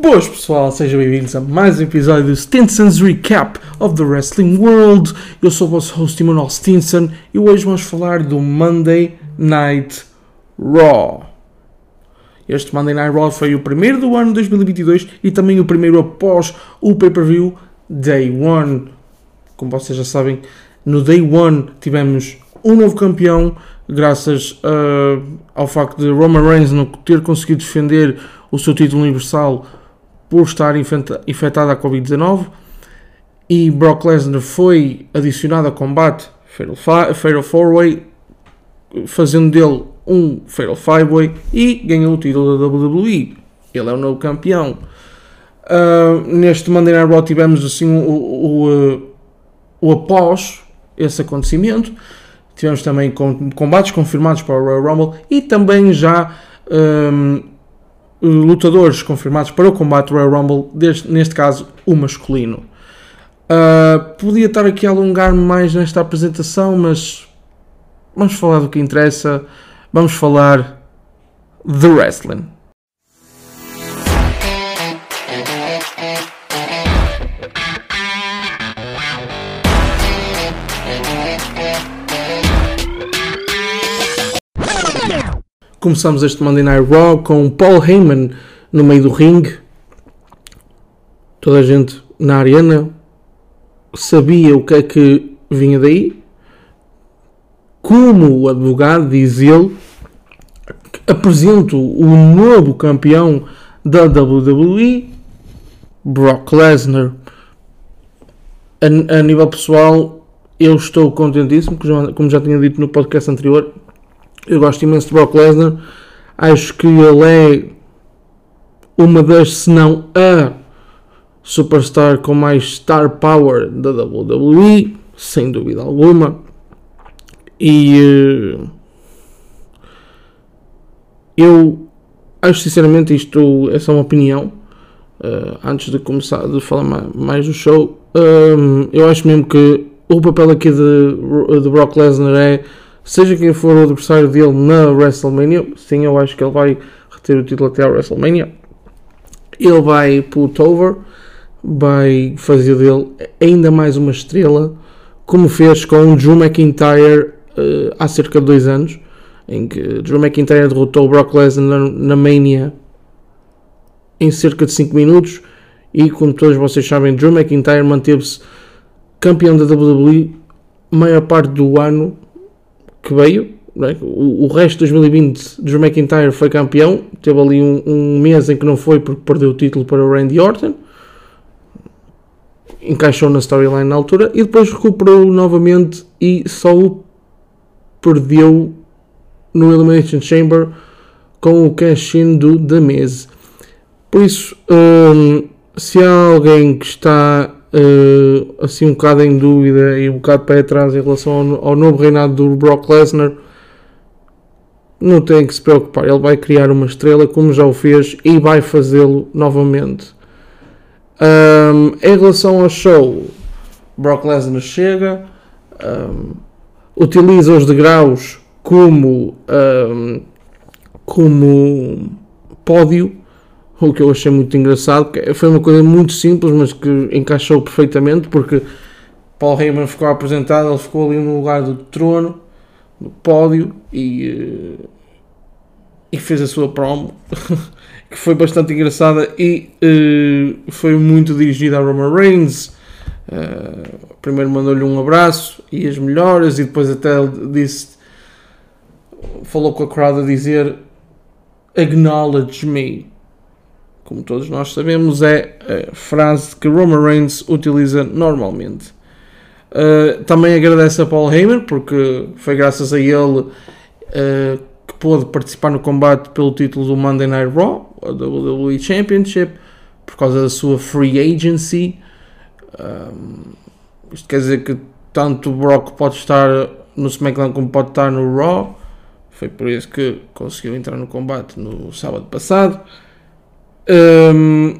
Boas pessoal, sejam bem-vindos a mais um episódio do Stinson's Recap of the Wrestling World. Eu sou o vosso host Emanuel Stinson e hoje vamos falar do Monday Night Raw. Este Monday Night Raw foi o primeiro do ano 2022 e também o primeiro após o pay-per-view Day One. Como vocês já sabem, no Day One tivemos um novo campeão, graças uh, ao facto de Roman Reigns não ter conseguido defender o seu título universal por estar infectado à Covid-19 e Brock Lesnar foi adicionado ao combate Fatal 4-Way, fazendo dele um Fatal 5-Way e ganhou o título da WWE. Ele é o novo campeão. Uh, neste Monday Night Raw tivemos assim o, o, o, o após esse acontecimento. Tivemos também combates confirmados para o Royal Rumble e também já um, lutadores confirmados para o combate Royal Rumble, deste, neste caso o masculino. Uh, podia estar aqui a alongar mais nesta apresentação, mas vamos falar do que interessa. Vamos falar de wrestling. Começamos este Monday Night Raw com Paul Heyman no meio do ringue. Toda a gente na arena sabia o que é que vinha daí. Como o advogado diz ele, apresento o novo campeão da WWE, Brock Lesnar. A, a nível pessoal, eu estou contentíssimo, como já tinha dito no podcast anterior, eu gosto imenso de Brock Lesnar. Acho que ele é uma das, se não a superstar com mais star power da WWE, sem dúvida alguma. E uh, eu acho sinceramente isto é só uma opinião. Uh, antes de começar de falar mais do show, uh, eu acho mesmo que o papel aqui de, de Brock Lesnar é seja quem for o adversário dele na WrestleMania, sim, eu acho que ele vai reter o título até a WrestleMania. Ele vai put over, vai fazer dele ainda mais uma estrela, como fez com Drew McIntyre uh, há cerca de dois anos, em que Drew McIntyre derrotou Brock Lesnar na, na Mania em cerca de 5 minutos. E como todos vocês sabem, Drew McIntyre manteve-se campeão da WWE maior parte do ano que veio. É? O, o, resto de 2020, Drew McIntyre foi campeão. Teve ali um, um, mês em que não foi porque perdeu o título para o Randy Orton. Encaixou na storyline na altura e depois recuperou novamente e só o perdeu no Elimination Chamber com o cash-in do The Miz. Por isso, hum, se há alguém que está uh, assim um bocado em dúvida e um bocado pé atrás em relação ao, ao novo reinado do Brock Lesnar, não tem que se preocupar. Ele vai criar uma estrela como já o fez e vai fazê-lo novamente. Um, em relação ao show, Brock Lesnar chega, um, utiliza os degraus como, um, como pódio o que eu achei muito engraçado, foi uma coisa muito simples, mas que encaixou perfeitamente, porque Paul Heyman ficou apresentado, ele ficou ali no lugar do trono, no pódio, e, eh, e fez a sua promo, que foi bastante engraçada e uh, foi muito dirigida a Roman Reigns. Uh, primeiro mandou-lhe um abraço e as melhoras, e depois até disse, falou com a crowd a dizer Acknowledge me como todos nós sabemos, é a frase que Roman Reigns utiliza normalmente. Uh, também agradeço a Paul Heyman, porque foi graças a ele uh, que pôde participar no combate pelo título do Monday Night Raw, a WWE Championship, por causa da sua free agency. Um, isto quer dizer que tanto o Brock pode estar no SmackDown como pode estar no Raw. Foi por isso que conseguiu entrar no combate no sábado passado. Um,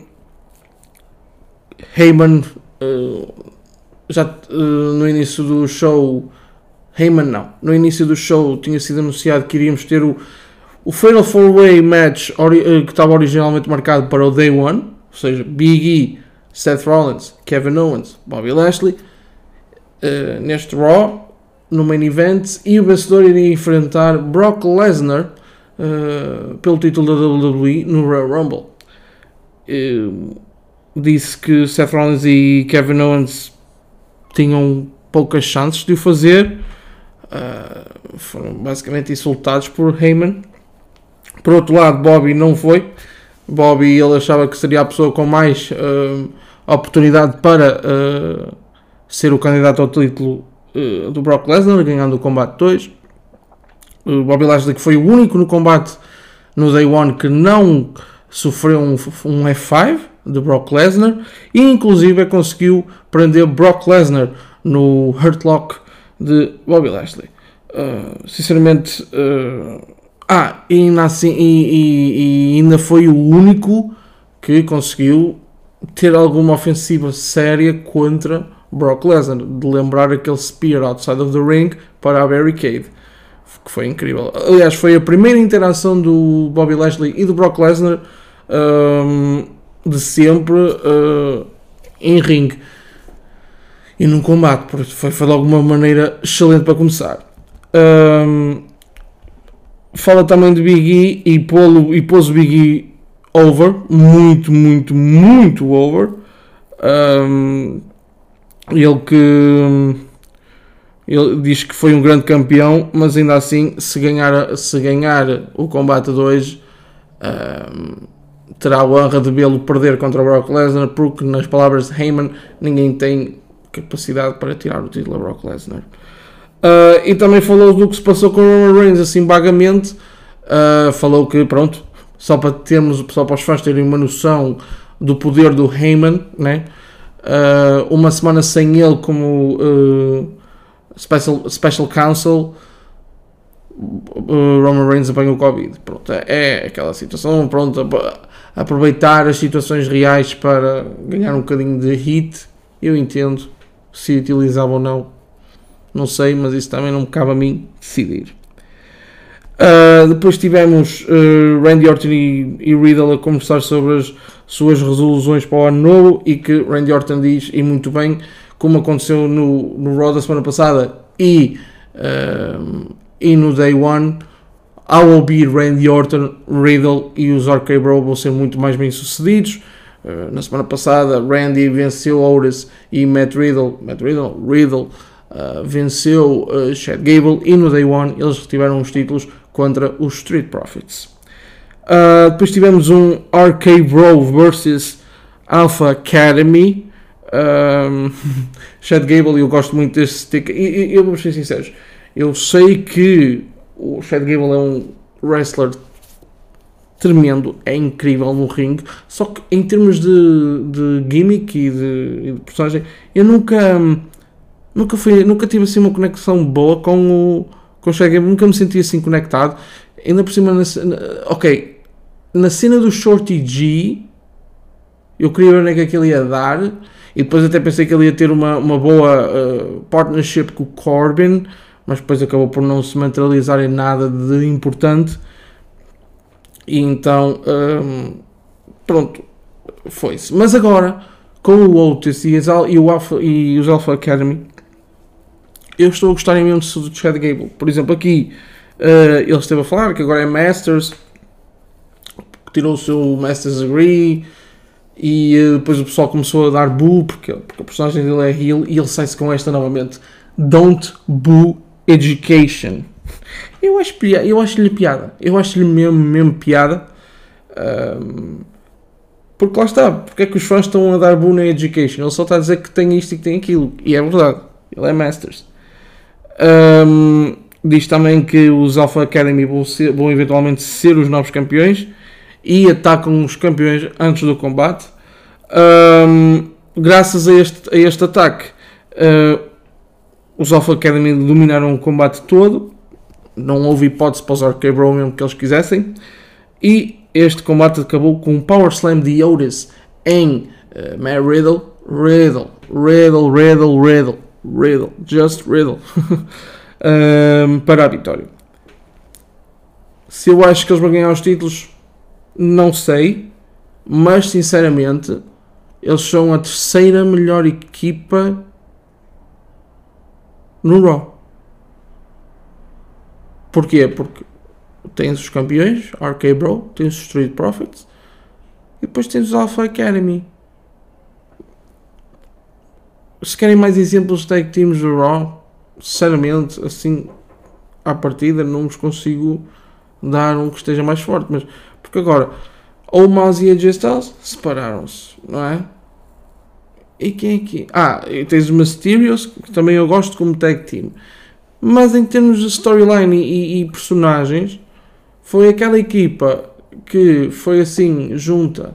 Heyman uh, já uh, no início do show Heyman não, no início do show tinha sido anunciado que iríamos ter o, o Fatal 4 Way match uh, que estava originalmente marcado para o Day 1 ou seja, Big E, Seth Rollins, Kevin Owens, Bobby Lashley, neste Raw, no main event, e o vencedor iria enfrentar Brock Lesnar pelo título da WWE no Royal Rumble. Uh, disse que Seth Rollins e Kevin Owens tinham poucas chances de o fazer. Uh, foram basicamente insultados por Heyman. Por outro lado, Bobby não foi. Bobby ele achava que seria a pessoa com mais uh, oportunidade para uh, ser o candidato ao título do Brock Lesnar, ganhando o combate 2. O Bobby Lashley que foi o único no combate no Day 1 que não sofreu um, um F5 de Brock Lesnar e inclusive conseguiu prender Brock Lesnar no Hurt Lock de Bobby Lashley. Uh, sinceramente, uh, ah, e ainda, assim, e, e, e ainda foi o único que conseguiu ter alguma ofensiva séria contra Brock Lesnar, de lembrar aquele spear outside of the ring para a barricade, que foi incrível. Aliás, foi a primeira interação do Bobby Lashley e do Brock Lesnar um, de sempre uh, em ring e num combate, porque foi, foi alguma maneira excelente para começar. Um, fala também de Big E e, pô e pôs o Big E over, muito, muito, muito over. Um, ele que ele diz que foi um grande campeão, mas ainda assim, se ganhar, se ganhar o combate de hoje, um, terá a honra de vê-lo perder contra o Brock Lesnar, porque, nas palavras de Heyman, ninguém tem capacidade para tirar o título a Brock Lesnar. Uh, e também falou do que se passou com o Roman Reigns, assim vagamente. Uh, falou que, pronto, só para termos, só para os fãs terem uma noção do poder do Heyman, né? Uh, uma semana sem ele como special, special Counsel, Roman Reigns apanhou Covid. Pronto, é, é aquela situação. Pronto, aproveitar as situações reais para ganhar um bocadinho de hit, eu entendo se utilizava ou não, não sei, mas isso também não me cabe a mim decidir. Uh, depois tivemos uh, Randy Orton e, e, Riddle a conversar sobre as suas resoluções para o ano novo e que Randy Orton diz, e muito bem, como aconteceu no, no Raw da semana passada e, uh, e no Day One, I will be Randy Orton, Riddle e os RK Bro vão ser muito mais bem sucedidos. Uh, na semana passada, Randy venceu Otis e Matt Riddle, Matt Riddle, Riddle uh, venceu uh, Chad Gable e no Day One eles retiveram os títulos contra os Street Profits. depois tivemos um RK Bro versus Alpha Academy. Um, Chad Gable, eu gosto muito desse stick. E, eu vou ser sincero, eu sei que o Chad Gable é um wrestler tremendo, é incrível no ringue, só que em termos de, de gimmick e de, e de personagem, eu nunca nunca, fui, nunca tive assim uma conexão boa com o, com o Shaggy, nunca me senti assim conectado. Ainda por cima, na, ok, na cena do Shorty G, eu queria ver onde é que aquilo ia dar, e depois até pensei que ele ia ter uma, uma boa uh, partnership com o Corbin, mas depois acabou por não se materializar em nada de importante. E então, hum, pronto, foi-se. Mas agora, com o Otis e, e, o Alpha, e os Alpha Academy, eu estou a gostar imenso do Chad Gable. Por exemplo, aqui uh, ele esteve a falar que agora é Masters, tirou o seu Masters Degree e uh, depois o pessoal começou a dar boo porque, porque a personagem dele é heel e ele sai-se com esta novamente. Don't boo education. Eu acho eu acho-lhe piada. Eu acho-lhe mesmo, mesmo piada. Um, porque lá está, porque é que os fãs estão a dar boom na education? Ele só está a dizer que tem isto e que tem aquilo. E é verdade. Ele é Masters. Um, diz também que os Alpha Academy vão, ser, vão, eventualmente ser os novos campeões e atacam os campeões antes do combate. Um, graças a este, a este ataque, uh, os Alpha Academy dominaram o combate todo não houve hipótese para os RK Bro mesmo que eles quisessem. E este combate acabou com um Power Slam de Otis em uh, Matt Riddle. Riddle, Riddle, Riddle, Riddle, Riddle, just Riddle. um, para a vitória. Se eu acho que eles vão ganhar os títulos, não sei. Mas sinceramente, eles são a terceira melhor equipa no Raw. Porquê? Porque tens os campeões, RK Bro, tens os Street Profits e depois tens os Alpha Academy. Se querem mais exemplos de tag teams do Raw, sinceramente, assim, à partida, não vos consigo dar um que esteja mais forte. Mas, porque agora, ou Mouse e AJ Styles separaram-se, não é? E quem é que. Ah, tens os Mysterios, que também eu gosto como tag team. Mas em termos de storyline e, e personagens, foi aquela equipa que foi assim, junta.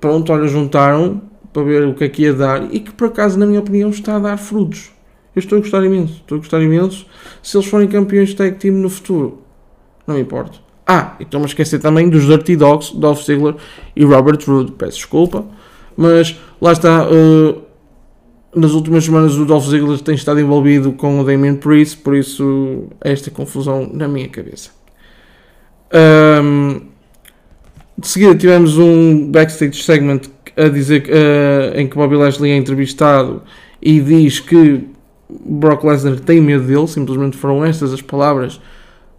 Pronto, olha, juntaram para ver o que é que ia dar e que por acaso, na minha opinião, está a dar frutos. Eu estou a gostar imenso, estou a gostar imenso se eles forem campeões de tag team no futuro. Não me importa. Ah, e estou-me a esquecer também dos Dirty Dogs, Dolph Ziggler e Robert Roode. Peço desculpa, mas lá está. Uh, nas últimas semanas o Dolph Ziggler tem estado envolvido com o Damien Priest, por isso esta confusão na minha cabeça. Um, de seguida tivemos um backstage segment a dizer uh, em que Bobby Lashley é entrevistado e diz que Brock Lesnar tem medo dele, simplesmente foram estas as palavras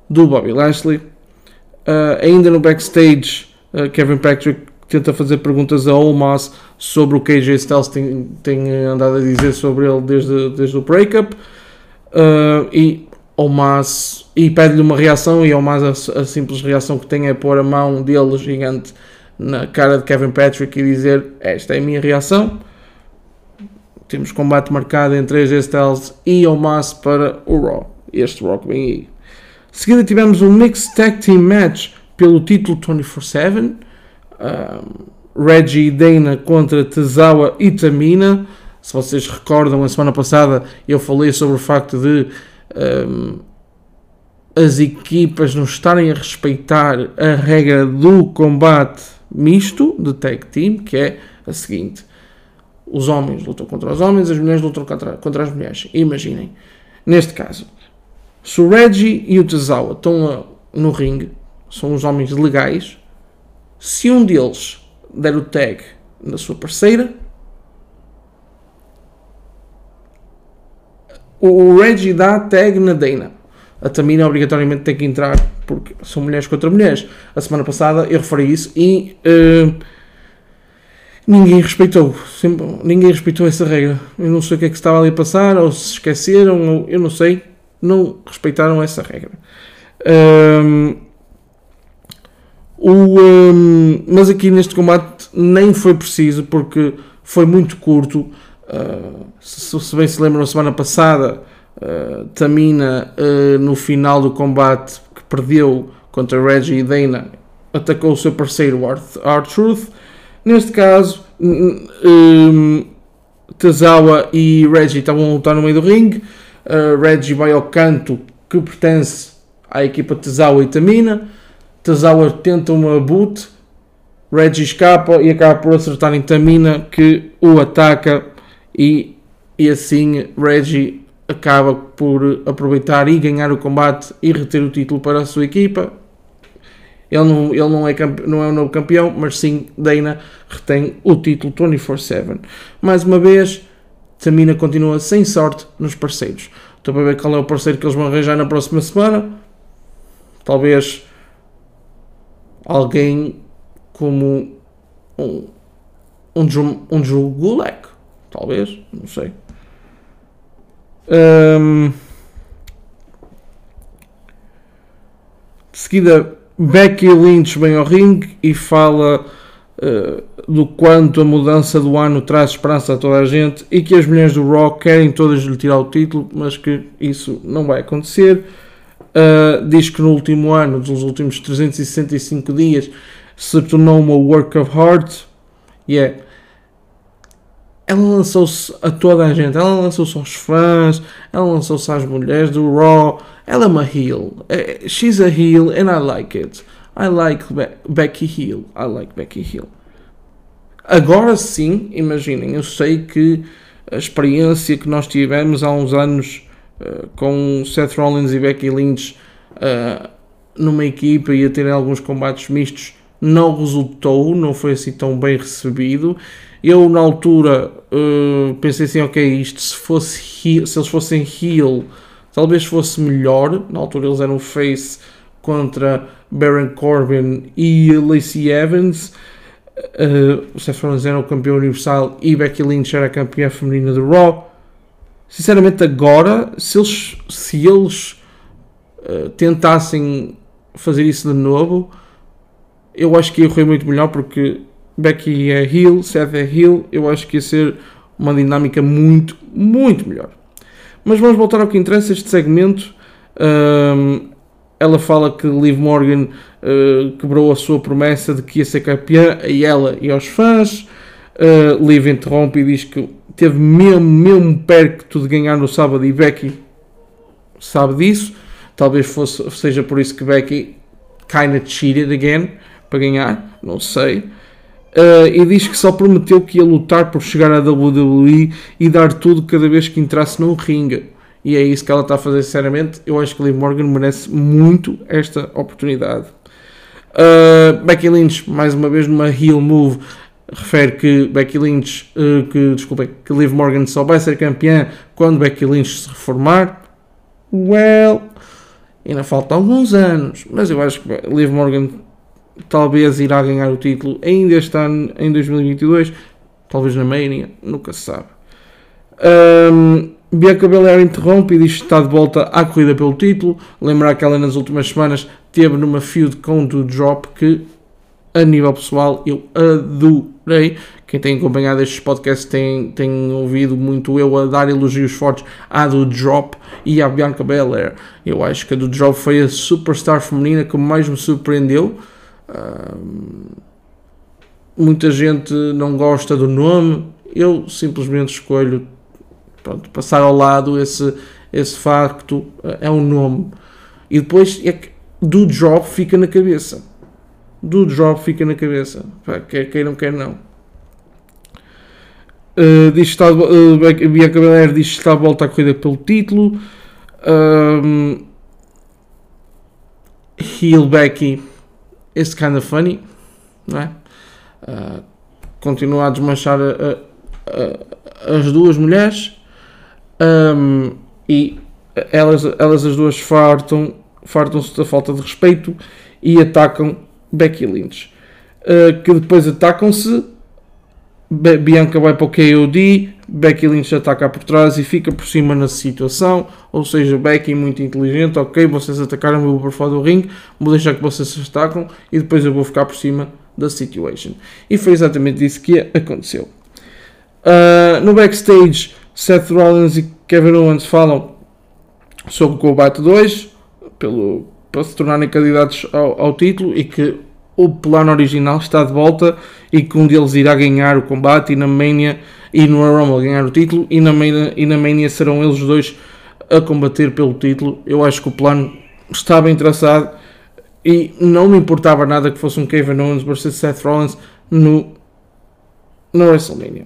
do Bobby Lashley. Uh, ainda no backstage, uh, Kevin Patrick tenta fazer perguntas a Omos sobre o que AJ Styles tem, tem andado a dizer sobre ele desde, desde o breakup. Uh, e Omos e pede-lhe uma reação e Omos a, a simples reação que tem é pôr a mão dele gigante na cara de Kevin Patrick e dizer esta é a minha reação. Temos combate marcado entre AJ Styles e Omos para o Raw. Este Raw que vem aí. Seguida tivemos um Mixed Tag Team Match pelo título 24-7. Um, Reggie Dana contra Tezawa e Tamina. Se vocês recordam, a semana passada eu falei sobre o facto de um, as equipas não estarem a respeitar a regra do combate misto de tag team, que é a seguinte: os homens lutam contra os homens, as mulheres lutam contra, contra as mulheres. Imaginem, neste caso, se o Reggie e o Tezawa estão no ringue, são os homens legais, se um deles der o tag na sua parceira, o Reggie dá tag na Dana. A Tamina obrigatoriamente tem que entrar porque são mulheres contra mulheres. A semana passada eu referi isso e uh, ninguém respeitou. Sempre, ninguém respeitou essa regra. Eu não sei o que é que estava ali a passar, ou se esqueceram, ou eu não sei. Não respeitaram essa regra. Um, o, um, mas aqui neste combate nem foi preciso porque foi muito curto. Uh, se, bem se lembram, na semana passada, uh, Tamina, uh, no final do combate que perdeu contra Reggie e Dana, atacou o seu parceiro R-Truth. Neste caso, um, Tazawa e Reggie estavam a lutar no meio do ringue. Reggie vai ao canto que pertence à equipa Tazawa e Tamina. Tazawa tenta uma boot, Reggie escapa e acaba por acertar em Tamina que o ataca e, e assim Reggie acaba por aproveitar e ganhar o combate e reter o título para a sua equipa. Ele não, ele não, é, não é o novo campeão, mas sim Dana retém o título 24-7. Mais uma vez, Tamina continua sem sorte nos parceiros. Estou para ver qual é o parceiro que eles vão arranjar na próxima semana. Talvez alguém como um, um, um Drew Gulak, talvez, não sei. Um, de seguida, Becky Lynch vem ao ringue e fala uh, do quanto a mudança do ano traz esperança a toda a gente e que as mulheres do Rock querem todas lhe tirar o título, mas que isso não vai acontecer. Uh, diz que no último ano, nos últimos 365 dias, se tornou uma work of art. Yeah. Ela lançou-se a toda a gente, ela lançou-se aos fãs, ela lançou-se às mulheres do Raw. Ela é uma heel. Eh, she's a heel and I like it. I like Be Becky Hill. I like Becky Hill. Agora sim, imaginem, eu sei que a experiência que nós tivemos há uns anos uh, com Seth Rollins e Becky Lynch uh, numa equipa e a terem alguns combates mistos não resultou, não foi assim tão bem recebido. Eu, na altura, uh, pensei assim: ok, isto se, fosse heel, se eles fossem heel, talvez fosse melhor. Na altura, eles eram face contra Baron Corbin e Lacey Evans. Uh, o Seth Rollins era o campeão universal e Becky Lynch era a campeã feminina do Raw. Sinceramente, agora, se eles, se eles uh, tentassem fazer isso de novo, eu acho que ia correr muito melhor porque Becky é heel, Seth é heel, eu acho que ia ser uma dinâmica muito, muito melhor. Mas vamos voltar ao que interessa, este segmento. Um, ela fala que Liv Morgan uh, quebrou a sua promessa de que ia ser campeã, a ela e aos fãs. Uh, Liv interrompe e diz que teve mesmo, mesmo perto de ganhar no sábado e Becky sabe disso. Talvez fosse, seja por isso que Becky kinda cheated again para ganhar, não sei. Uh, e diz que só prometeu que ia lutar por chegar à WWE e dar tudo cada vez que entrasse num ringue. E é isso que ela está a fazer, sinceramente. Eu acho que Liv Morgan merece muito esta oportunidade. Uh, Becky Lynch, mais uma vez numa heel move, refere que Becky Lynch, uh, que, desculpem, que Liv Morgan só vai ser campeã quando Becky Lynch se reformar. Well, ainda faltam alguns anos, mas eu acho que Liv Morgan talvez irá ganhar o título ainda este ano, em 2022, talvez na Mania, nunca se sabe. Um, Bianca Belair interrompe e diz que está de volta à corrida pelo título. Lembrar que ela nas últimas semanas teve numa feud com o Drop que, a nível pessoal, eu adorei. Quem tem acompanhado estes podcasts tem, tem ouvido muito eu a dar elogios fortes à do Drop e à Bianca Belair. Eu acho que a do Drop foi a superstar feminina que mais me surpreendeu muita gente não gosta do nome, eu simplesmente escolho pronto, passar ao lado esse, esse facto, é um nome. E depois é que do drop fica na cabeça. Do drop fica na cabeça. Quer queiram, quer não. Uh, diz está, uh, Bianca Belair diz que está a volta à corrida pelo título. Um, Heel Becky It's kind of funny, não é? Uh, continua a desmanchar a, a, a, as duas mulheres um, e elas, elas as duas fartam fartam-se da falta de respeito e atacam Becky Lynch uh, que depois atacam-se Bianca vai para o KOD Becky Lynch ataca por trás e fica por cima na situação. Ou seja, Becky muito inteligente. Ok, vocês atacaram, eu vou por fora do ringue, vou deixar que vocês se atacam e depois eu vou ficar por cima da situation. E foi exatamente isso que aconteceu. Uh, no backstage, Seth Rollins e Kevin Owens falam sobre o combate 2 pelo, para se tornarem candidatos ao, ao título e que o plano original está de volta e que um deles irá ganhar o combate e na Mania e no Rumble ganhar o título e na, Mania, e na Mania serão eles dois a combater pelo título. Eu acho que o plano está bem traçado e não me importava nada que fosse um Kevin Owens versus Seth Rollins no, no WrestleMania.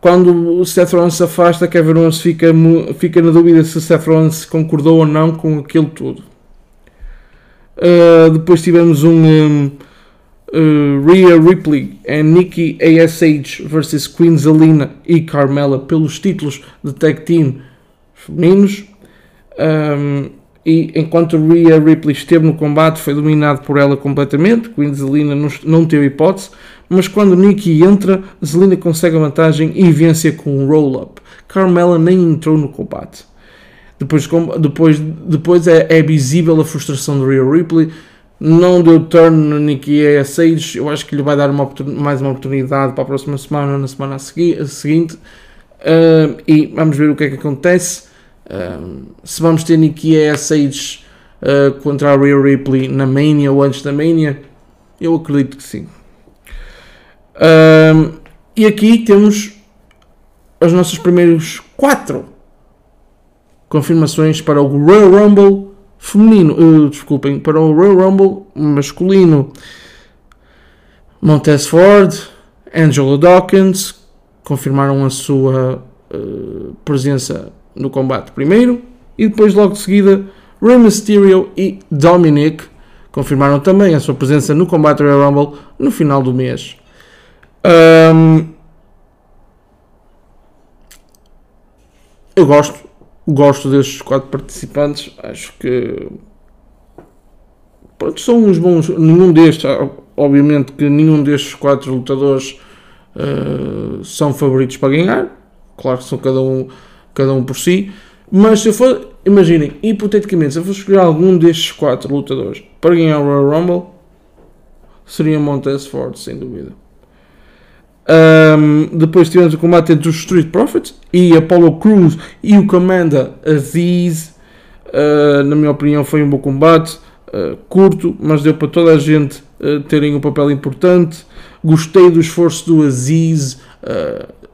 Quando o Seth Rollins se afasta, Kevin Owens fica, fica na dúvida se Seth Rollins concordou ou não com aquilo tudo. Uh, depois tivemos um, um uh, Rhea Ripley e Nikki ASH versus Queen Zelina e Carmella pelos títulos de tag team femininos. Um, e enquanto Rhea Ripley esteve no combate, foi dominado por ela completamente. Queen Zelina não, não teve hipótese, mas quando Nikki entra, Zelina consegue a vantagem e vence com um roll-up. Carmella nem entrou no combate. Depois, depois, depois é, é visível a frustração de Rhea Ripley não deu turn no Nikki Sage, eu acho que lhe vai dar uma, mais uma oportunidade para a próxima semana ou na semana a a seguinte. Uh, e vamos ver o que é que acontece. Uh, se vamos ter Nikki Sage uh, contra a Rhea Ripley na Mania ou antes da Mania, eu acredito que sim. e aqui temos os nossos primeiros quatro confirmações para o Royal Rumble feminino, uh, desculpem, para o Royal Rumble masculino. Montez Ford, Angelo Dawkins confirmaram a sua uh, presença no combate primeiro e depois logo de seguida Rey Mysterio e Dominic confirmaram também a sua presença no combate Royal Rumble no final do mês. Um, eu gosto, gosto destes quatro participantes. Acho que pronto, são uns bons. Nenhum destes, obviamente que nenhum destes quatro lutadores uh, são favoritos para ganhar. Claro que são cada um, cada um por si. Mas se eu for, imaginem, hipoteticamente, se eu for escolher algum destes quatro lutadores para ganhar o Royal Rumble, seria Montez Ford, sem dúvida. Um, depois tivemos o combate entre os Street Profits e Apollo Cruz e o Commander Aziz. Uh, na minha opinião, foi um bom combate. Uh, curto, mas deu para toda a gente uh, terem um papel importante. Gostei do esforço do Aziz.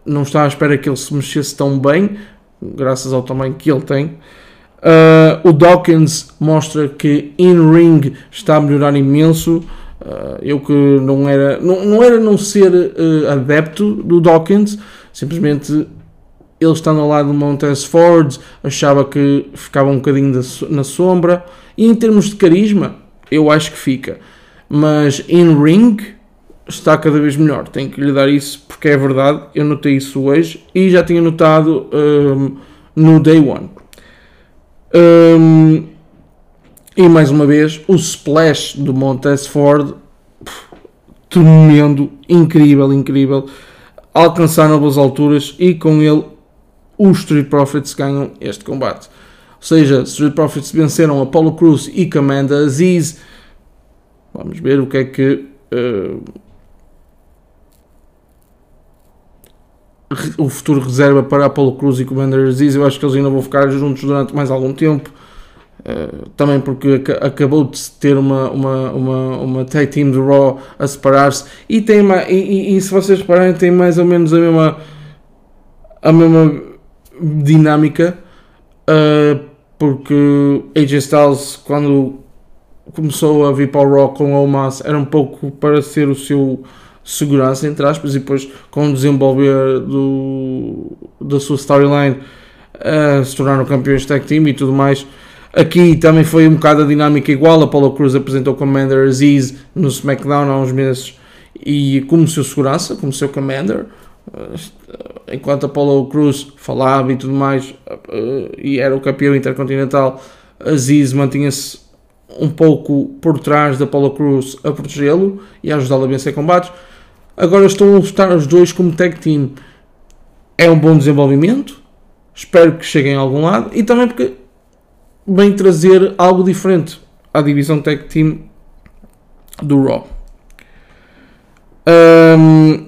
não estava à espera que ele se mexesse tão bem, graças ao tamanho que ele tem. o Dawkins mostra que in-ring está a melhorar imenso. Uh, eu que não era não, não era não ser uh, adepto do Dawkins, simplesmente ele estando ao lado do Montez Ford achava que ficava um bocadinho na sombra. E em termos de carisma eu acho que fica, mas in ring está cada vez melhor, tenho que lhe dar isso porque é verdade, eu notei isso hoje e já tinha notado um, no day one. Um, e mais uma vez, o splash do Montez Ford, tremendo, incrível, incrível. Alcançar novas alturas e com ele os Street Profits ganham este combate. Ou seja, Street Profits venceram Apollo Cruz e Commander Aziz. Vamos ver o que é que uh, o futuro reserva para Apollo Cruz e Commander Aziz. Eu acho que eles ainda vão ficar juntos durante mais algum tempo. Uh, também porque ac acabou de ter uma, uma, uma, uma tag team de Raw a separar-se. E, tem e, e, e, se vocês repararem tem mais ou menos a mesma a mesma dinâmica uh, porque AJ Styles quando começou a vir para o Raw com o Omas era um pouco para ser o seu segurança entre aspas e depois com o desenvolver do, da sua storyline uh, se tornaram campeões tag team e tudo mais Aqui também foi um bocado a dinâmica igual. Apollo Cruz apresentou o Commander Aziz no SmackDown há uns meses e como seu segurança, como seu Commander. Eh, enquanto Apollo Cruz falava e tudo mais eh, e era o campeão intercontinental, Aziz mantinha-se um pouco por trás da Apollo Cruz a protegê-lo e a ajudá-lo a vencer combates. Agora estão a lutar os dois como tag team. É um bom desenvolvimento. Espero que cheguem a algum lado e também porque vem trazer algo diferente à divisão tag team do Raw. Um,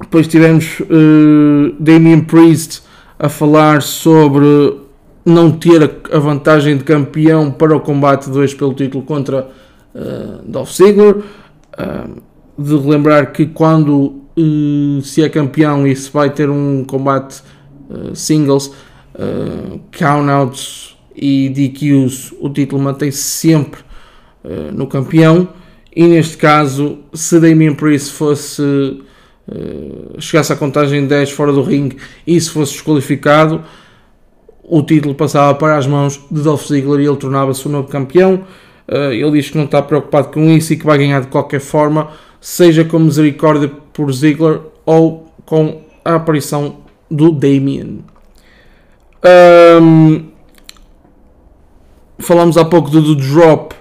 depois tivemos uh, Damien Priest a falar sobre não ter a, vantagem de campeão para o combate 2 pelo título contra uh, Dolph Ziggler. De relembrar que quando uh, se é campeão e se vai ter um combate singles, uh, countouts e DQs, o título mantém-se sempre uh, no campeão. E neste caso, se Damien Priest fosse uh, chegasse à contagem 10 fora do ringue e se fosse desqualificado, o título passava para as mãos de Dolph Ziggler e ele tornava-se o novo campeão. Uh, ele diz que não está preocupado com isso e que vai ganhar de qualquer forma, seja com misericórdia por Ziggler ou com a aparição do Damien. Um, falamos há pouco do, do Drop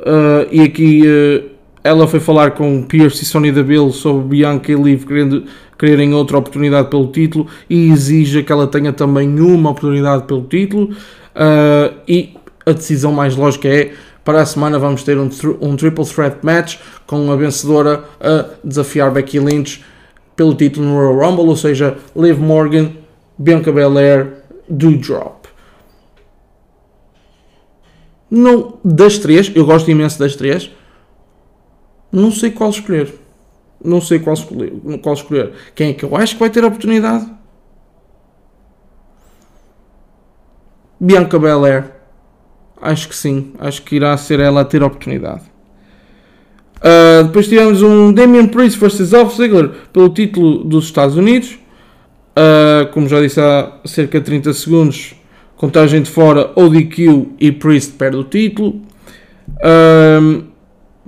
uh, e aqui uh, ela foi falar com Pierce e Sonya Deville sobre Bianca e Liv querendo, quererem outra oportunidade pelo título e exige que ela tenha também uma oportunidade pelo título uh, e a decisão mais lógica é para a semana vamos ter um, um triple threat match com a vencedora a desafiar Becky Lynch pelo título no Royal Rumble, ou seja, Liv Morgan, Bianca Belair do Drop. Não, das três, eu gosto imenso das três. Não sei qual escolher. Não sei qual escolher, qual escolher. Quem é que eu acho que vai ter a oportunidade? Bianca Belair. Acho que sim. Acho que irá ser ela a ter a oportunidade. Uh, depois tivemos um Damian Priest vs Dolph Ziggler pelo título dos Estados Unidos. Uh, como já disse há cerca de 30 segundos, contagem de fora, ODQ e Priest perde o título.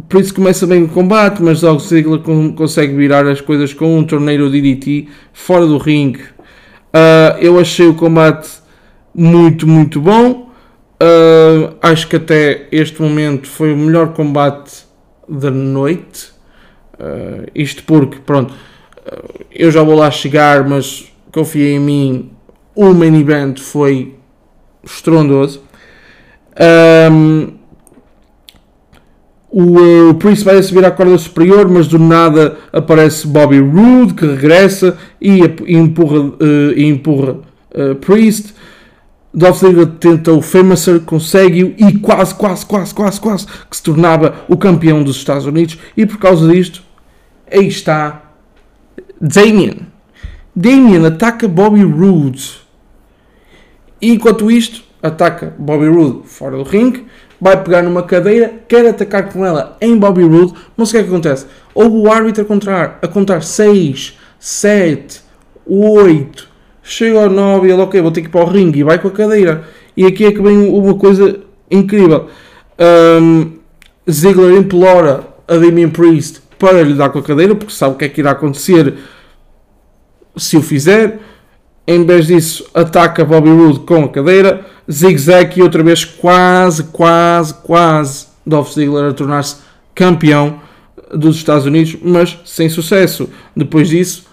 Por isso começa bem o combate, mas Dolph Ziggler consegue virar as coisas com um torneio DDT fora do ringue. Uh, eu achei o combate muito, muito bom. Uh, acho que até este momento foi o melhor combate da noite. Uh, isto porque, pronto, eu já vou lá chegar, mas confiei em mim. O main event foi estrondoso. Um, o, o Priest vai subir à corda superior, mas do nada aparece Bobby Roode que regressa e, e empurra, uh, e empurra uh, Priest. Dolph Ziggler tenta o Famouser, consegue-o e quase, quase, quase, quase, quase que se tornava o campeão dos Estados Unidos. E por causa disto, aí está Damien. Damien ataca Bobby Roode. Enquanto isto, ataca Bobby Roode fora do ringue vai pegar numa cadeira, quer atacar com ela em Bobby Roode, mas o que é que acontece? Houve o árbitro a contar, a contar 6, 7, 8, chega ao 9 e ele, ok, vou ter que ir para o ringue e vai com a cadeira. E aqui é que vem uma coisa incrível. Um, Ziggler implora a Damien Priest para lhe dar com a cadeira, porque sabe o que é que irá acontecer se o fizer. Em vez disso, ataca Bobby Roode com a cadeira, zig-zag e outra vez quase, quase, quase Dolph Ziggler a tornar-se campeão dos Estados Unidos, mas sem sucesso. Depois disso,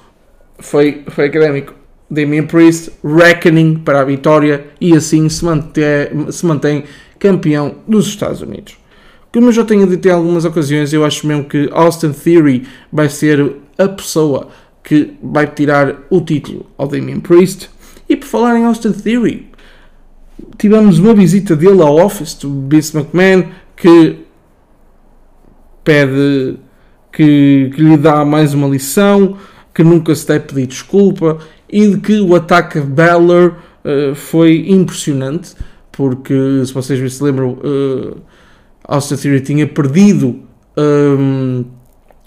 foi, foi académico. Damien Priest, reckoning para a vitória e assim se mantém, se mantém campeão dos Estados Unidos. Como eu já tenho dito em algumas ocasiões, eu acho mesmo que Austin Theory vai ser a pessoa que vai tirar o título ao Damien Priest. E por falar em Austin Theory, tivemos uma visita dele ao office do Vince McMahon que pede que, que, lhe dá mais uma lição, que nunca se deve pedir desculpa e de que o ataque a Balor uh, foi impressionante, porque se vocês se lembram, uh, Austin Theory tinha perdido. Um,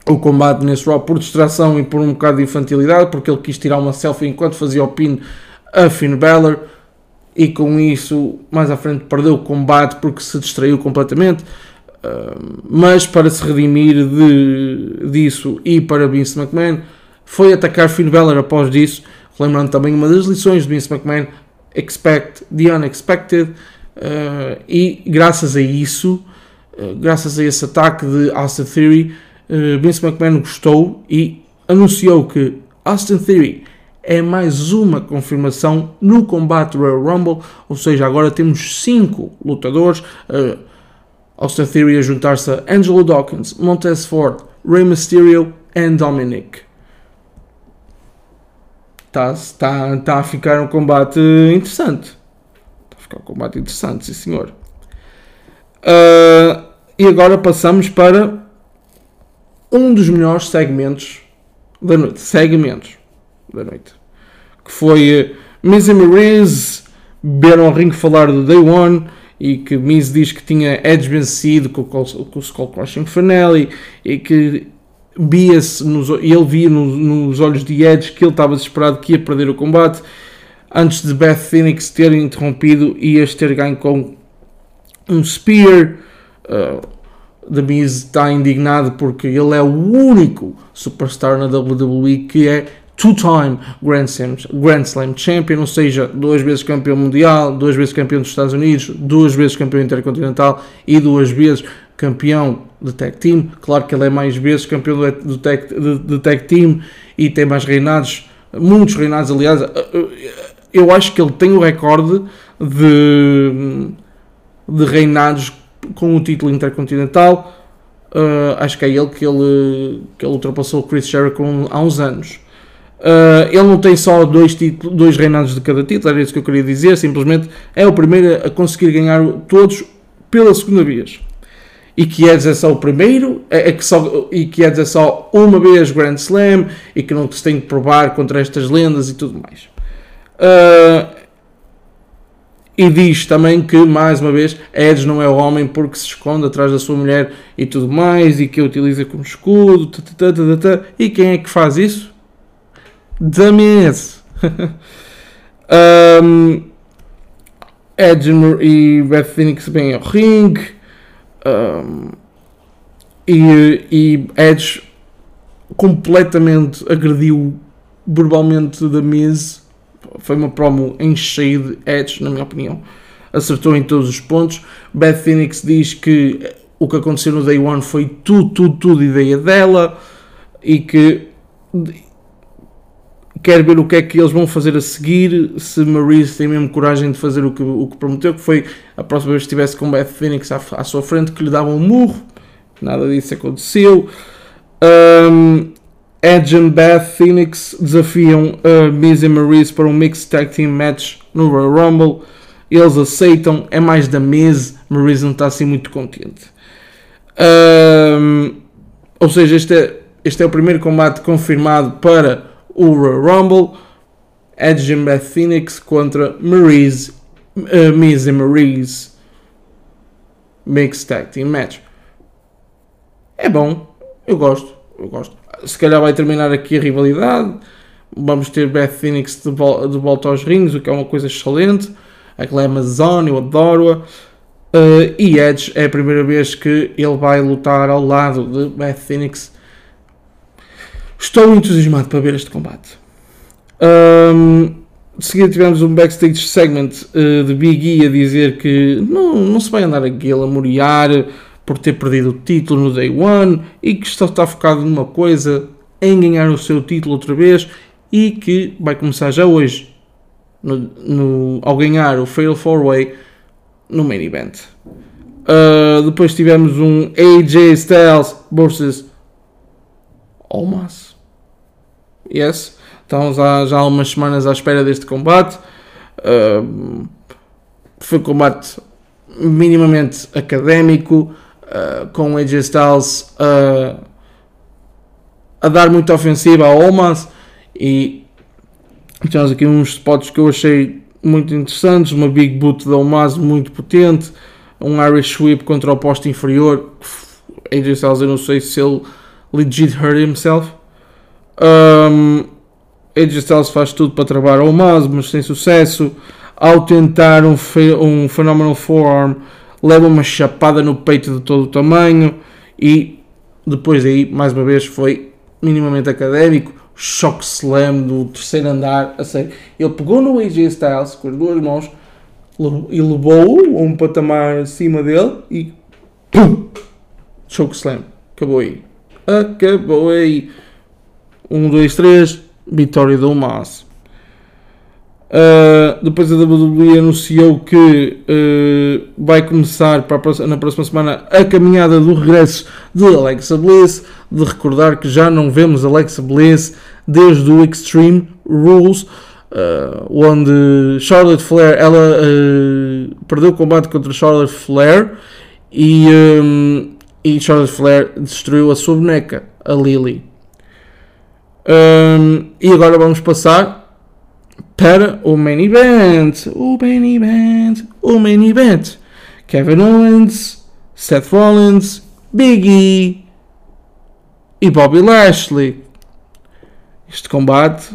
o combate nesse Raw por distração e por um bocado de infantilidade, porque ele quis tirar uma selfie enquanto fazia o pin a Finn Balor e com isso mais à frente perdeu o combate porque se distraiu completamente. Uh, mas para se redimir de, disso e para Vince McMahon, foi atacar Finn Balor após disso, lembrando também uma das lições de Vince McMahon: expect the unexpected. Uh, e graças a isso, uh, graças a esse ataque de Austin Theory, uh, Vince McMahon gostou e anunciou que Austin Theory é mais uma confirmação no combate Royal Rumble, ou seja, agora temos 5 lutadores. Uh, Austin Theory a juntar-se a Angelo Dawkins, Montez Ford, Rey Mysterio e Dominic. Está tá, tá a ficar um combate interessante. Está a ficar um combate interessante, sim senhor. Uh, e agora passamos para um dos melhores segmentos da noite. Segmentos da noite. Que foi uh, Miz e Miz vieram ao ringue falar do Day One e que Miz diz que tinha Edge vencido com, com, com o Skull Crushing Finale e que via-se ele via nos, nos, olhos de Edge que ele estava desesperado que ia perder o combate antes de Beth Phoenix ter interrompido e este ter ganho com um Spear uh, The Miz está indignado porque ele é o único superstar na WWE que é two-time Grand Slam, Grand Slam Champion, ou seja, duas vezes campeão mundial, duas vezes campeão dos Estados Unidos, duas vezes campeão intercontinental e duas vezes campeão de tag team. Claro que ele é mais vezes campeão do tag, de, de tag team e tem mais reinados, muitos reinados, aliás. Eu acho que ele tem o recorde de, de reinados com o título intercontinental. Uh, acho que é ele que ele, que ele ultrapassou o Chris Jericho há uns anos. Uh, ele não tem só dois, títulos, dois reinados de cada título, era isso que eu queria dizer. Simplesmente é o primeiro a conseguir ganhar todos pela segunda vez. E que é só o primeiro, é, é que só, e que é só uma vez Grand Slam, e que não se tem que provar contra estas lendas e tudo mais. Uh, e diz também que, mais uma vez, Edge não é o homem porque se esconde atrás da sua mulher e tudo mais, e que a utiliza como escudo, e quem é que faz isso? Damiens. um, Edge e Beth Phoenix vêm ao ringue. Um, e, e Edge completamente agrediu verbalmente Miz. Foi uma promo em cheio de Edge, na minha opinião. Acertou em todos os pontos. Beth Phoenix diz que o que aconteceu no Day One foi tudo, tudo, tudo ideia dela e que quer ver o que é que eles vão fazer a seguir, se Maurice tem mesmo coragem de fazer o que, o que prometeu, que foi a próxima vez que estivesse com Beth Phoenix à, à sua frente, que lhe dava um murro, nada disso aconteceu. Um, Edge and Beth Phoenix desafiam uh, Miz e Maurice para um Mixed Tag Team Match no Royal Rumble. Eles aceitam, é mais da Miz, Maurice não está assim muito contente. Um, ou seja, este é, este é o primeiro combate confirmado para o Royal Rumble. Edge and Beth Phoenix contra Maurice, uh, Miz e Maurice Mixed Tag Team Match. É bom, eu gosto, eu gosto. Se calhar vai terminar aqui a rivalidade. Vamos ter Beth Phoenix de, vol de volta aos rings, o que é uma coisa excelente. Aquela é Amazon, eu adoro-a. Uh, e Edge é a primeira vez que ele vai lutar ao lado de Beth Phoenix. Estou entusiasmado para ver este combate. Um, de seguida tivemos um backstage segment uh, de Big E a dizer que não, não se vai andar a glamouriar por ter perdido o título no Day One e que está, está focado numa coisa, em ganhar o seu título outra vez e que vai começar já hoje, no, no ao ganhar o Fatal 4-Way no main event. Uh, depois tivemos um AJ Styles versus Almas. Yes. Estamos há, já há umas semanas à espera deste combate. Uh, foi um combate minimamente académico, uh, com AJ Styles uh, a dar muita ofensiva ao Almas e temos aqui uns spots que eu achei muito interessantes, uma Big Boot da Almas muito potente, um Irish Sweep contra o posto inferior, AJ Styles eu não sei se ele legit hurt himself. Um, AJ Styles faz tudo para travar ao Almas, mas sem sucesso. Ao tentar um, um Phenomenal Forearm, leva uma chapada no peito de todo o tamanho e depois aí, mais uma vez, foi minimamente académico. Shock Slam do terceiro andar, a sério. Ele pegou no AJ Styles com as duas mãos e levou-o a um patamar acima dele e Choke Slam. Acabou aí. Acabou aí. 1, 2, 3. Vitória do Mas. Uh, depois a WWE anunciou que uh, vai começar para na próxima semana a caminhada do regresso de Alexa Bliss. De recordar que já não vemos Alexa Bliss desde o Extreme Rules, uh, onde Charlotte Flair ela perdeu o combate contra Charlotte Flair e, um, e Charlotte Flair destruiu a sua boneca, a Lily. Um, e agora vamos passar para o main event. O main event. O main event. Kevin Owens, Seth Rollins, Big E e Bobby Lashley. Este combate,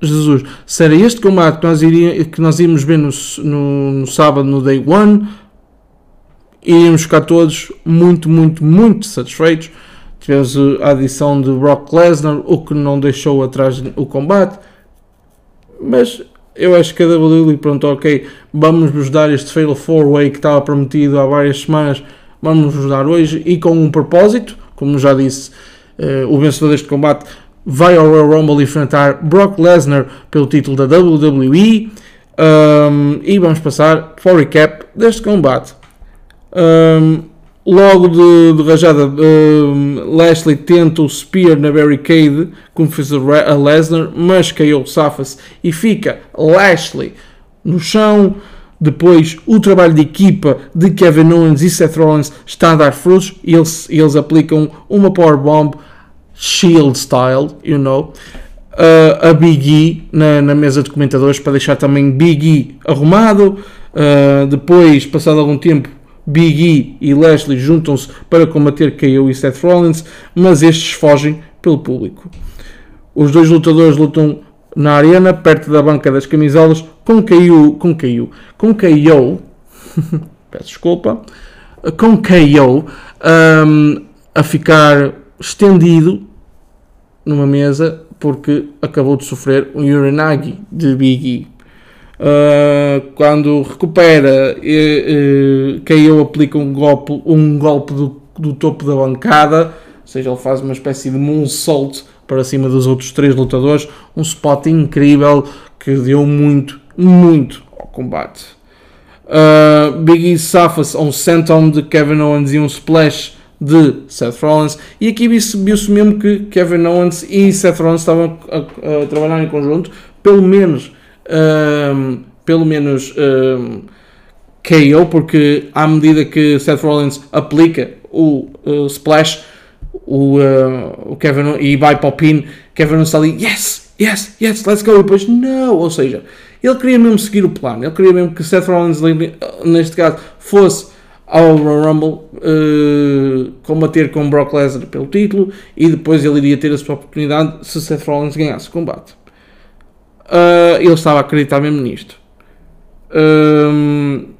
Jesus, se era este combate que nós, iria, que nós íamos ver no, no, no sábado, no Day One, iríamos ficar todos muito, muito, muito satisfeitos. Tivemos a adição de Brock Lesnar, o que não deixou atrás o combate mas eu acho que a WWE, pronto, ok, vamos vos dar este Fatal 4-Way que estava prometido há várias semanas, vamos vos dar hoje e com um propósito, como já disse, uh, o vencedor deste combate vai ao Royal Rumble enfrentar Brock Lesnar pelo título da WWE um, e vamos passar para o recap deste combate. Um, Logo de, de rajada, uh, Lashley tenta o Spear na barricade, como fez a Lesnar, mas caiu, safa-se e fica Lashley no chão. Depois, o trabalho de equipa de Kevin Owens e Seth Rollins está a dar frutos e eles, eles aplicam uma powerbomb Shield style, you know, uh, a Big E na, na, mesa de comentadores para deixar também Big E arrumado. Uh, depois, passado algum tempo, Big E e Lashley juntam-se para combater KO e Seth Rollins, mas estes fogem pelo público. Os dois lutadores lutam na arena, perto da banca das camisolas, com KO, com KO, com KO, peço desculpa, com KO um, a ficar estendido numa mesa porque acabou de sofrer um Uranagi de Biggie. Uh, quando recupera, e, e, KO aplica um golpe, um golpe do, do topo da bancada, ou seja, ele faz uma espécie de moonsault para cima dos outros três lutadores, um spot incrível que deu muito, muito ao combate. Uh, Big E safa-se a um senton de Kevin Owens e um splash de Seth Rollins. E aqui viu-se mesmo que Kevin Owens e Seth Rollins estavam a, a, a trabalhar em conjunto, pelo menos, um, pelo menos um, KO, porque à medida que Seth Rollins aplica o uh, splash, o, uh, o Kevin e vai para o pin, Kevin está ali, yes, yes, yes, let's go, e depois, não, ou seja, ele queria mesmo seguir o plano, ele queria mesmo que Seth Rollins, neste caso, fosse ao Royal Rumble uh, combater com Brock Lesnar pelo título e depois ele iria ter a sua oportunidade se Seth Rollins ganhasse o combate. Uh, ele estava a acreditar mesmo nisto. Um,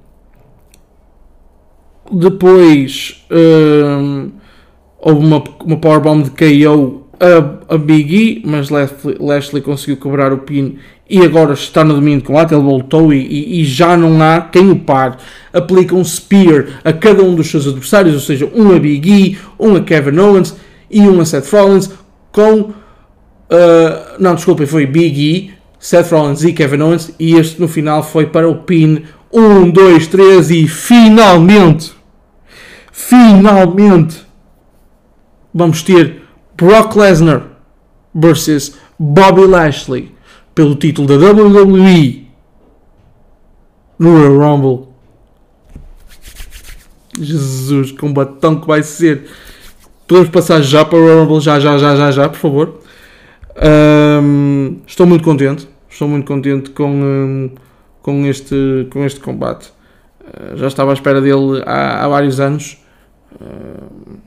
depois um, houve uma, uma powerbomb de KO a, a Big E, mas Lashley, Lashley conseguiu quebrar o pin e agora está no domínio de combate. Ele voltou e, e, e, já não há quem o pare. Aplica um spear a cada um dos seus adversários, ou seja, um a Big E, um a Kevin Owens e um a Seth Rollins. Com. Uh, não, desculpem, foi Big E, Seth Rollins e Kevin Owens. E este no final foi para o pin. 1, 2, 3 e finalmente. Finalmente. Vamos ter Brock Lesnar versus Bobby Lashley pelo título da WWE no Royal Rumble. Jesus, que combatão que vai ser. Podemos passar já para o Royal Rumble, já, já, já, já, já, por favor. Um, estou muito contente. Estou muito contente com, um, com, este, com este combate. Uh, já estava à espera dele há, há vários anos. Uh,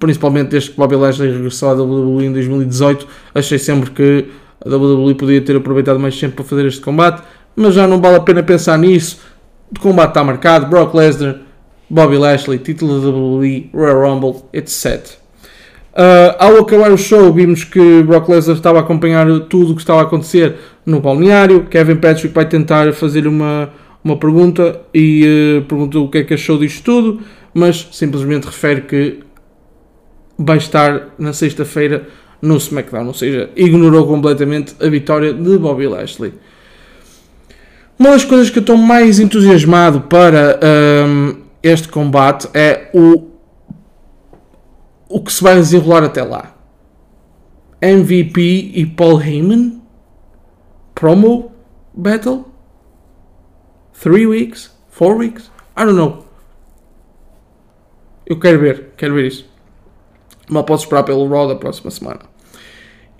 principalmente desde que Bobby Lashley regressou à WWE em 2018. Achei sempre que a WWE podia ter aproveitado mais tempo para fazer este combate, mas já não vale a pena pensar nisso. O combate está marcado, Brock Lesnar, Bobby Lashley, título da WWE, Royal Rumble, etc. Uh, ao acabar o show, vimos que Brock Lesnar estava a acompanhar tudo o que estava a acontecer no balneário. Kevin Patrick vai tentar fazer uma, uma pergunta e uh, perguntou o que é que achou disto tudo, mas simplesmente refere que vai estar na sexta-feira no SmackDown, ou seja, ignorou completamente a vitória de Bobby Lashley. Uma das coisas que eu estou mais entusiasmado para um, este combate é o, o que se vai desenrolar até lá. MVP e Paul Heyman? Promo Battle? Three weeks? Four weeks? I don't know. Eu quero ver, quero ver isso. Mal posso esperar pelo Raw da próxima semana.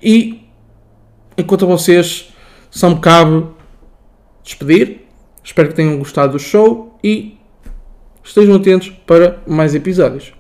E enquanto a vocês, só me cabe despedir. Espero que tenham gostado do show e estejam atentos para mais episódios.